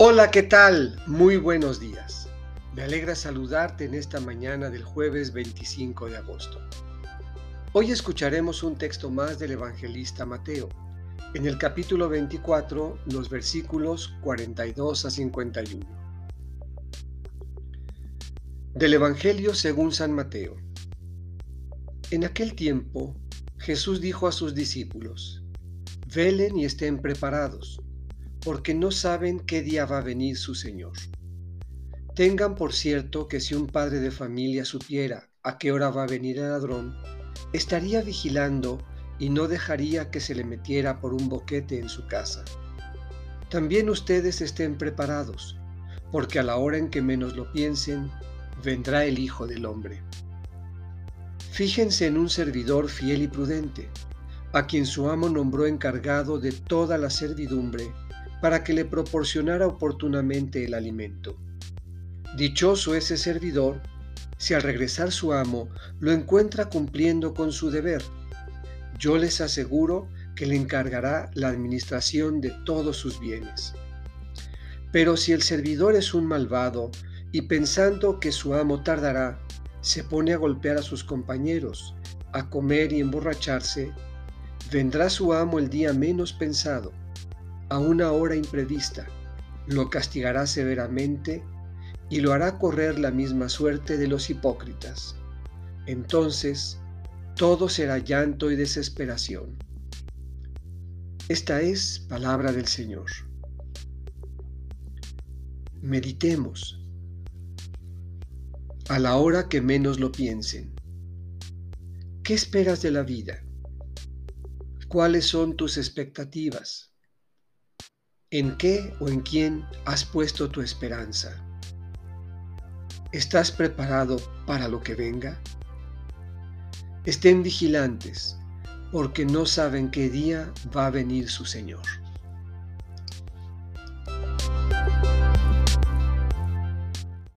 Hola, ¿qué tal? Muy buenos días. Me alegra saludarte en esta mañana del jueves 25 de agosto. Hoy escucharemos un texto más del evangelista Mateo, en el capítulo 24, los versículos 42 a 51. Del Evangelio según San Mateo. En aquel tiempo, Jesús dijo a sus discípulos, Velen y estén preparados porque no saben qué día va a venir su Señor. Tengan por cierto que si un padre de familia supiera a qué hora va a venir el ladrón, estaría vigilando y no dejaría que se le metiera por un boquete en su casa. También ustedes estén preparados, porque a la hora en que menos lo piensen, vendrá el Hijo del Hombre. Fíjense en un servidor fiel y prudente, a quien su amo nombró encargado de toda la servidumbre para que le proporcionara oportunamente el alimento. Dichoso ese servidor si al regresar su amo lo encuentra cumpliendo con su deber. Yo les aseguro que le encargará la administración de todos sus bienes. Pero si el servidor es un malvado y pensando que su amo tardará, se pone a golpear a sus compañeros, a comer y emborracharse, vendrá su amo el día menos pensado a una hora imprevista, lo castigará severamente y lo hará correr la misma suerte de los hipócritas. Entonces, todo será llanto y desesperación. Esta es palabra del Señor. Meditemos a la hora que menos lo piensen. ¿Qué esperas de la vida? ¿Cuáles son tus expectativas? ¿En qué o en quién has puesto tu esperanza? ¿Estás preparado para lo que venga? Estén vigilantes, porque no saben qué día va a venir su Señor.